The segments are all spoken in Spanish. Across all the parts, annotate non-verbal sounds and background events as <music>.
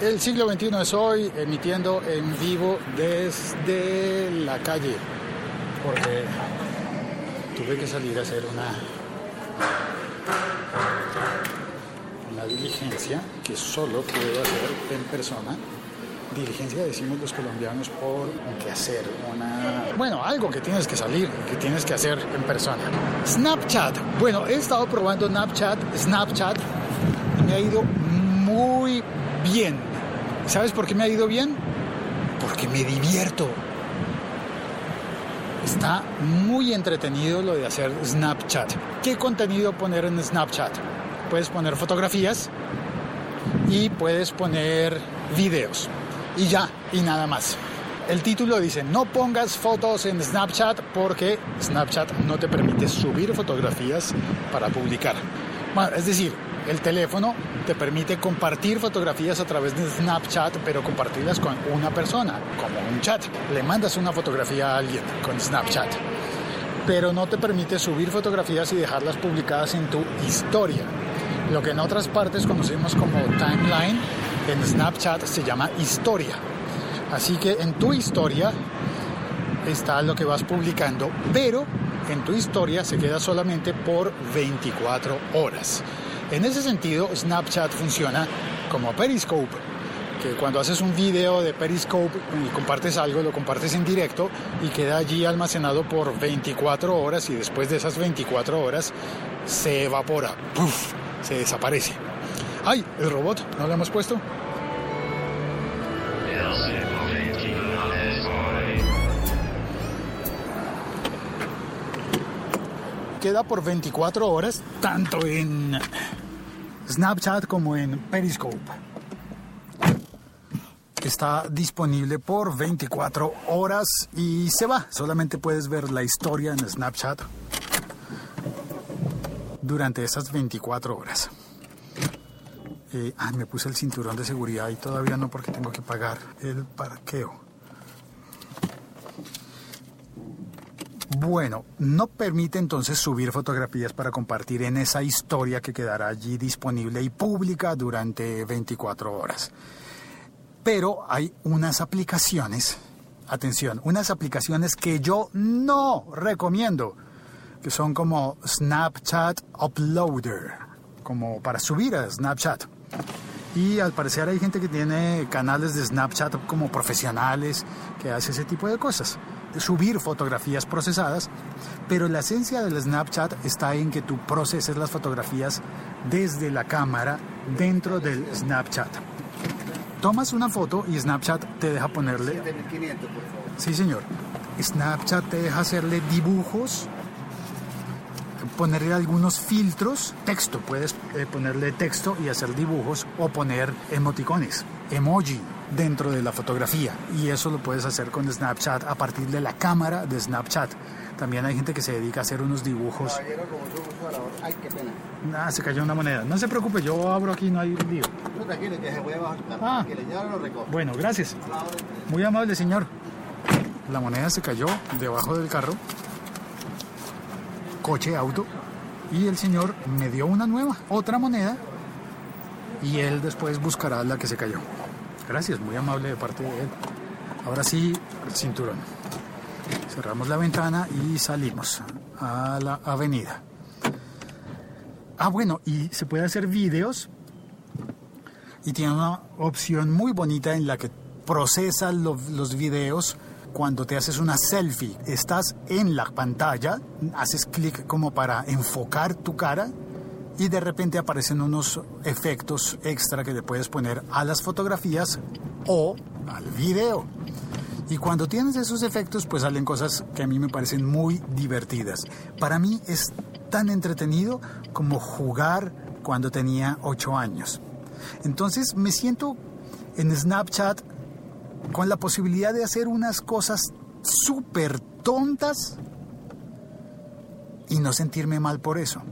El siglo XXI es hoy, emitiendo en vivo desde la calle. Porque tuve que salir a hacer una una diligencia que solo puedo hacer en persona. Diligencia decimos los colombianos por que hacer una... Bueno, algo que tienes que salir, que tienes que hacer en persona. Snapchat. Bueno, he estado probando Snapchat, Snapchat y me ha ido muy bien. ¿Sabes por qué me ha ido bien? Porque me divierto. Está muy entretenido lo de hacer Snapchat. ¿Qué contenido poner en Snapchat? puedes poner fotografías y puedes poner videos. Y ya, y nada más. El título dice, no pongas fotos en Snapchat porque Snapchat no te permite subir fotografías para publicar. Bueno, es decir, el teléfono te permite compartir fotografías a través de Snapchat, pero compartirlas con una persona, como un chat. Le mandas una fotografía a alguien con Snapchat, pero no te permite subir fotografías y dejarlas publicadas en tu historia. Lo que en otras partes conocemos como timeline, en Snapchat se llama historia. Así que en tu historia está lo que vas publicando, pero en tu historia se queda solamente por 24 horas. En ese sentido, Snapchat funciona como Periscope, que cuando haces un video de Periscope y compartes algo, lo compartes en directo y queda allí almacenado por 24 horas y después de esas 24 horas se evapora. Se desaparece. ¡Ay! El robot, ¿no lo hemos puesto? Queda por 24 horas, tanto en Snapchat como en Periscope. Está disponible por 24 horas y se va. Solamente puedes ver la historia en Snapchat durante esas 24 horas. Eh, ah, me puse el cinturón de seguridad y todavía no porque tengo que pagar el parqueo. Bueno, no permite entonces subir fotografías para compartir en esa historia que quedará allí disponible y pública durante 24 horas. Pero hay unas aplicaciones, atención, unas aplicaciones que yo no recomiendo que son como Snapchat Uploader, como para subir a Snapchat. Y al parecer hay gente que tiene canales de Snapchat como profesionales que hace ese tipo de cosas. Subir fotografías procesadas, pero la esencia del Snapchat está en que tú proceses las fotografías desde la cámara dentro del Snapchat. Tomas una foto y Snapchat te deja ponerle... Sí, señor. Snapchat te deja hacerle dibujos ponerle algunos filtros, texto, puedes eh, ponerle texto y hacer dibujos o poner emoticones, emoji dentro de la fotografía y eso lo puedes hacer con Snapchat a partir de la cámara de Snapchat. También hay gente que se dedica a hacer unos dibujos. Ay, qué pena. Ah, se cayó una moneda. No se preocupe, yo abro aquí, no hay lío. Ah, bueno, gracias. Muy amable, señor. La moneda se cayó debajo del carro coche, auto, y el señor me dio una nueva, otra moneda, y él después buscará la que se cayó. Gracias, muy amable de parte de él. Ahora sí, el cinturón. Cerramos la ventana y salimos a la avenida. Ah, bueno, y se puede hacer videos y tiene una opción muy bonita en la que procesa lo- los videos cuando te haces una selfie. Estás en la pantalla, haces clic como para enfocar tu cara y de repente aparecen unos efectos extra que le puedes poner a las fotografías o al video. Y cuando tienes esos efectos, pues salen cosas que a mí me parecen muy divertidas. Para mí es tan entretenido como jugar cuando tenía 8 años. Entonces me siento en Snapchat con la posibilidad de hacer unas cosas súper tontas y no sentirme mal por eso.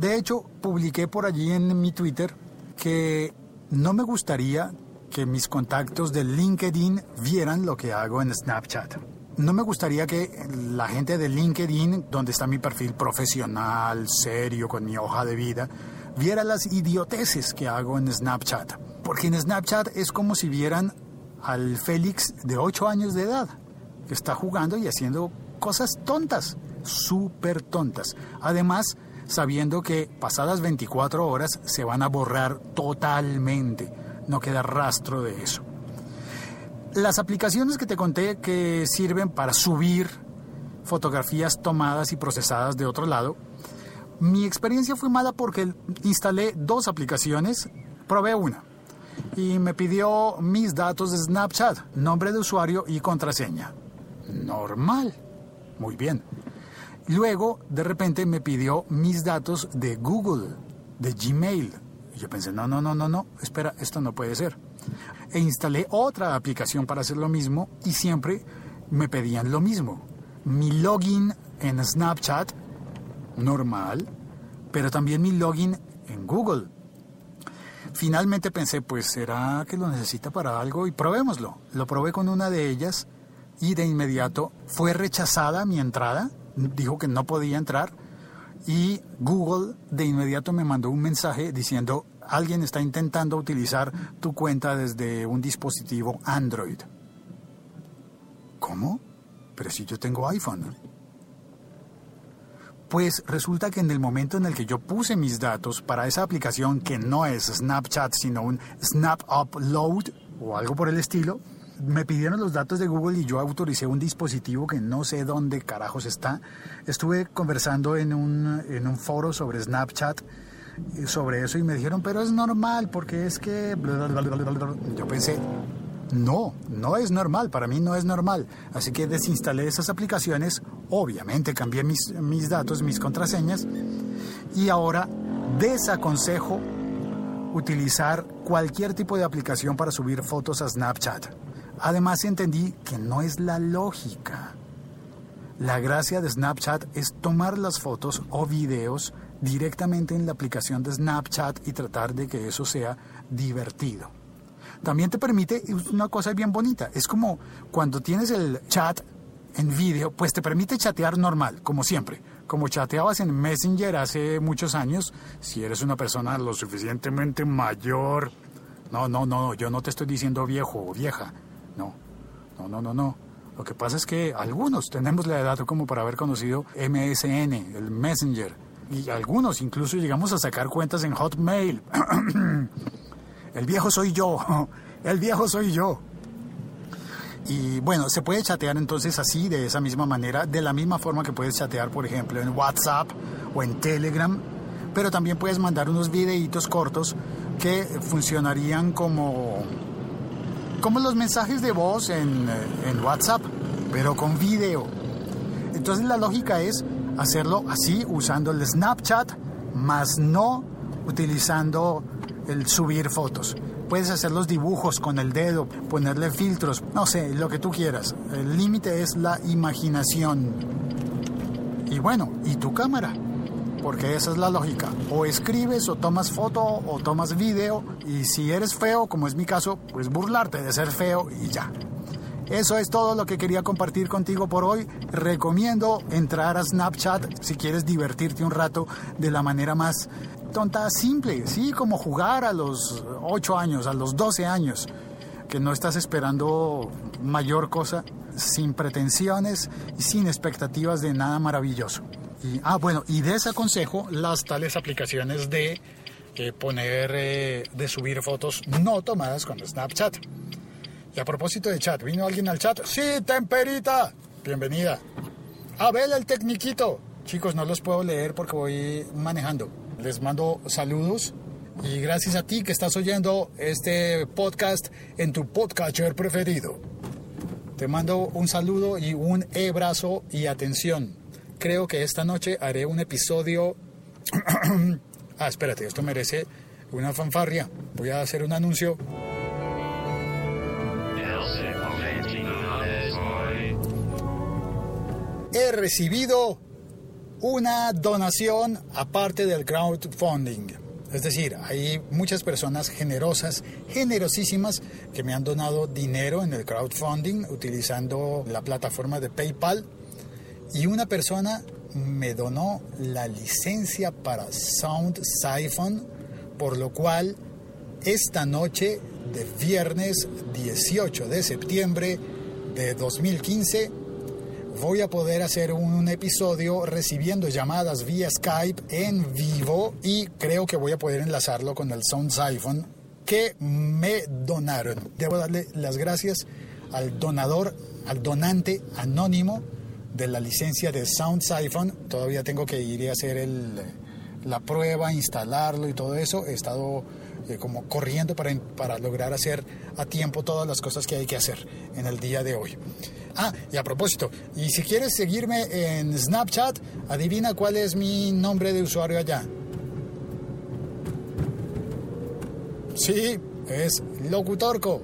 De hecho, publiqué por allí en mi Twitter que no me gustaría que mis contactos de LinkedIn vieran lo que hago en Snapchat. No me gustaría que la gente de LinkedIn, donde está mi perfil profesional, serio, con mi hoja de vida, viera las idioteces que hago en Snapchat. Porque en Snapchat es como si vieran al Félix de 8 años de edad, que está jugando y haciendo cosas tontas, súper tontas. Además, sabiendo que pasadas 24 horas se van a borrar totalmente, no queda rastro de eso. Las aplicaciones que te conté que sirven para subir fotografías tomadas y procesadas de otro lado, mi experiencia fue mala porque instalé dos aplicaciones, probé una y me pidió mis datos de Snapchat, nombre de usuario y contraseña. Normal. Muy bien. Luego, de repente, me pidió mis datos de Google, de Gmail. Y yo pensé, no, no, no, no, no, espera, esto no puede ser. E instalé otra aplicación para hacer lo mismo y siempre me pedían lo mismo. Mi login en Snapchat, normal, pero también mi login en Google. Finalmente pensé, pues será que lo necesita para algo y probémoslo. Lo probé con una de ellas y de inmediato fue rechazada mi entrada, dijo que no podía entrar y Google de inmediato me mandó un mensaje diciendo alguien está intentando utilizar tu cuenta desde un dispositivo Android. ¿Cómo? Pero si yo tengo iPhone. Pues resulta que en el momento en el que yo puse mis datos para esa aplicación que no es Snapchat, sino un Snap Upload o algo por el estilo, me pidieron los datos de Google y yo autoricé un dispositivo que no sé dónde carajos está. Estuve conversando en un, en un foro sobre Snapchat eh, sobre eso y me dijeron, pero es normal porque es que... bla, bla, bla, bla, bla". Yo pensé, no, no es normal, para mí no es normal. Así que desinstalé esas aplicaciones, obviamente cambié mis, mis datos, mis contraseñas y ahora desaconsejo utilizar cualquier tipo de aplicación para subir fotos a Snapchat. Además entendí que no es la lógica. La gracia de Snapchat es tomar las fotos o videos directamente en la aplicación de Snapchat y tratar de que eso sea divertido. También te permite una cosa bien bonita. Es como cuando tienes el chat en vídeo, pues te permite chatear normal, como siempre. Como chateabas en Messenger hace muchos años, si eres una persona lo suficientemente mayor. No, no, no, yo no te estoy diciendo viejo o vieja. No, no, no. Lo que pasa es que algunos tenemos la edad como para haber conocido MSN, el Messenger. Y algunos incluso llegamos a sacar cuentas en Hotmail. <clears throat> El viejo soy yo. <laughs> El viejo soy yo. Y bueno, se puede chatear entonces así, de esa misma manera, de la misma forma que puedes chatear, por ejemplo, en WhatsApp o en Telegram, pero también puedes mandar unos videitos cortos que funcionarían como, como los mensajes de voz en, eh, en WhatsApp, pero con video. Entonces la lógica es hacerlo así, usando el Snapchat, más no utilizando el subir fotos. Puedes hacer los dibujos con el dedo, ponerle filtros, no sé, lo que tú quieras. El límite es la imaginación. Y bueno, ¿y tu cámara? Porque esa es la lógica. O escribes, o tomas foto, o tomas video. Y si eres feo, como es mi caso, pues burlarte de ser feo y ya. Eso es todo lo que quería compartir contigo por hoy. Recomiendo entrar a Snapchat si quieres divertirte un rato de la manera más tonta, simple, sí, como jugar a los 8 años, a los 12 años, que no estás esperando mayor cosa, sin pretensiones y sin expectativas de nada maravilloso. Ah, bueno, y desaconsejo las tales aplicaciones de que poner eh, de subir fotos no tomadas con Snapchat. Y a propósito de chat, ¿vino alguien al chat? Sí, Temperita. Bienvenida. Abel el tecniquito. Chicos, no los puedo leer porque voy manejando. Les mando saludos y gracias a ti que estás oyendo este podcast en tu podcatcher preferido. Te mando un saludo y un abrazo y atención. Creo que esta noche haré un episodio... <clears throat> ah, espérate, esto merece una fanfarria. Voy a hacer un anuncio. He recibido una donación aparte del crowdfunding. Es decir, hay muchas personas generosas, generosísimas, que me han donado dinero en el crowdfunding utilizando la plataforma de PayPal. Y una persona me donó la licencia para Sound Siphon, por lo cual esta noche de viernes 18 de septiembre de 2015 voy a poder hacer un episodio recibiendo llamadas vía Skype en vivo y creo que voy a poder enlazarlo con el Sound Siphon que me donaron. Debo darle las gracias al donador, al donante anónimo de la licencia de Sound Siphon. Todavía tengo que ir a hacer el, la prueba, instalarlo y todo eso. He estado eh, como corriendo para, para lograr hacer a tiempo todas las cosas que hay que hacer en el día de hoy. Ah, y a propósito, y si quieres seguirme en Snapchat, adivina cuál es mi nombre de usuario allá. Sí, es Locutorco.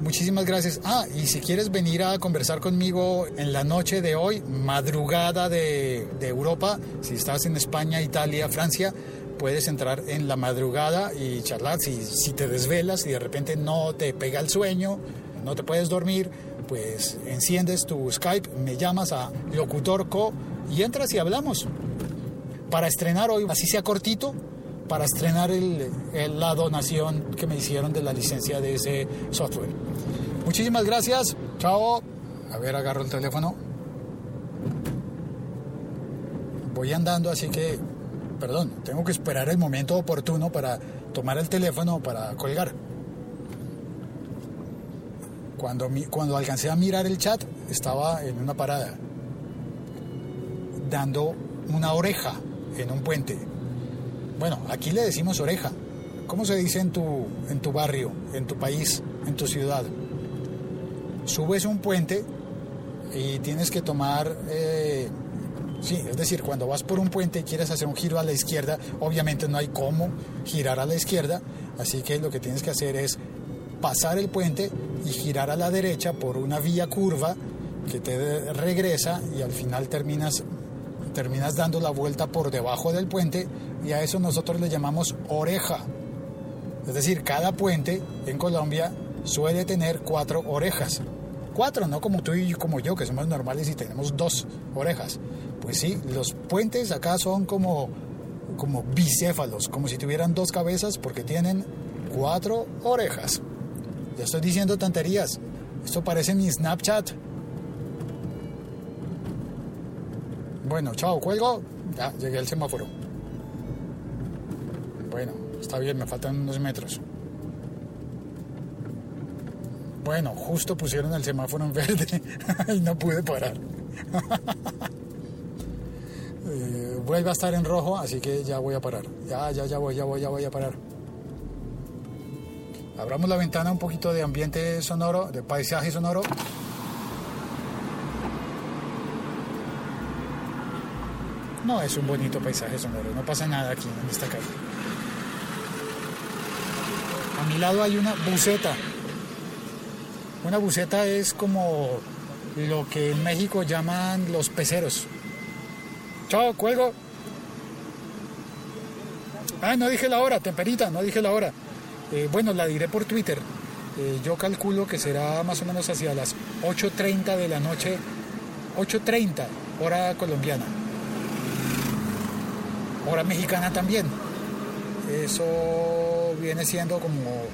Muchísimas gracias. Ah, y si quieres venir a conversar conmigo en la noche de hoy, madrugada de, Europa, si estás en España, Italia, Francia, puedes entrar en la madrugada y charlar. Si, si te desvelas y de repente no te pega el sueño, no te puedes dormir, pues enciendes tu Skype, me llamas a Locutorco y entras y hablamos. Para estrenar hoy, así sea cortito, para estrenar el, el, la donación que me hicieron de la licencia de ese software. Muchísimas gracias. Chao. A ver, agarro el teléfono. Voy andando, así que, perdón, tengo que esperar el momento oportuno para tomar el teléfono para colgar. Cuando, cuando alcancé a mirar el chat, estaba en una parada, dando una oreja en un puente. Bueno, aquí le decimos oreja. ¿Cómo se dice en tu, en tu barrio, en tu país, en tu ciudad? Subes un puente y tienes que tomar... Eh, sí, es decir, cuando vas por un puente y quieres hacer un giro a la izquierda, obviamente no hay cómo girar a la izquierda, así que lo que tienes que hacer es pasar el puente y girar a la derecha por una vía curva que te regresa y al final terminas, terminas dando la vuelta por debajo del puente y a eso nosotros le llamamos oreja. Es decir, cada puente en Colombia suele tener cuatro orejas. Cuatro, no como tú y como yo, que somos normales y tenemos dos orejas. Pues sí, los puentes acá son como, como bicéfalos, como si tuvieran dos cabezas porque tienen cuatro orejas. Ya estoy diciendo tonterías. Esto parece mi Snapchat. Bueno, chao, cuelgo. Ya, llegué al semáforo. Bueno, está bien, me faltan unos metros. Bueno, justo pusieron el semáforo en verde <laughs> y no pude parar. <laughs> eh, vuelve a estar en rojo, así que ya voy a parar. Ya, ya, ya voy, ya voy, ya voy a parar. Abramos la ventana un poquito de ambiente sonoro, de paisaje sonoro. No es un bonito paisaje sonoro, no pasa nada aquí en esta calle. A mi lado hay una buceta. Una buceta es como lo que en México llaman los peceros. Chao, cuelgo. Ah, no dije la hora, temperita, no dije la hora. Eh, bueno, la diré por Twitter. Eh, yo calculo que será más o menos hacia las 8.30 de la noche, 8.30 hora colombiana. Hora mexicana también. Eso viene siendo como,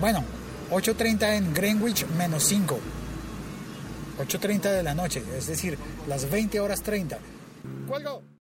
bueno, 8.30 en Greenwich menos 5. 8.30 de la noche, es decir, las 20 horas 30. ¡Cuelgo!